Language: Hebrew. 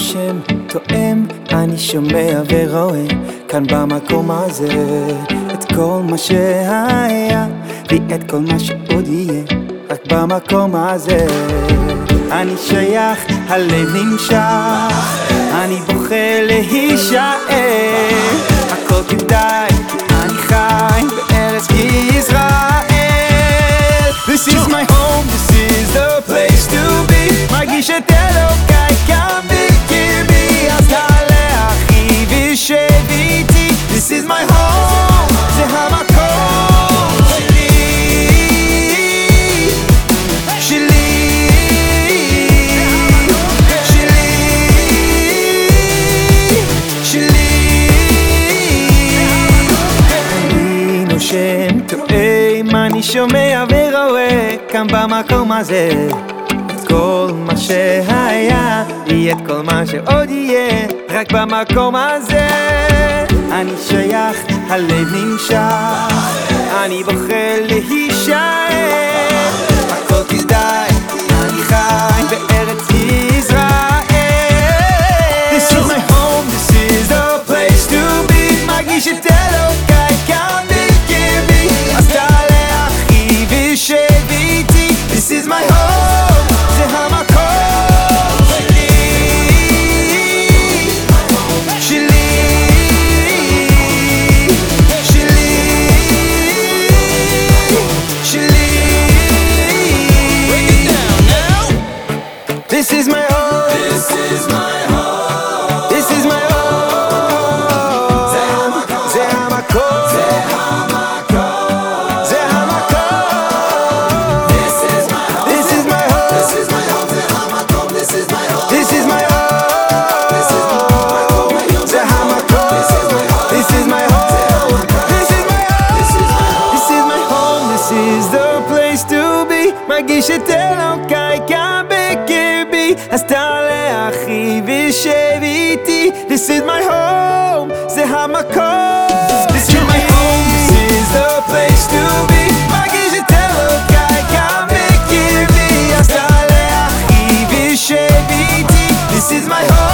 נושם, תואם, אני שומע ורואה כאן במקום הזה את כל מה שהיה ואת כל מה שעוד יהיה רק במקום הזה. אני שייך, הלב נמשך, אני בוחר להישאר. הכל כדאי, אני חי בארץ ישראל. This is my home, this is the place to be. מרגיש את אלוקיי שומע ורואה כאן במקום הזה. את כל מה שהיה, יהיה את כל מה שעוד יהיה רק במקום הזה אני שייך, הלב נמשך. אני בוחר מרגיש את אלוקיי כאן בקרבי אז תעלה אחי ושב איתי. This is my home, זה המקום. This is my home, this is the place to be. This is my home.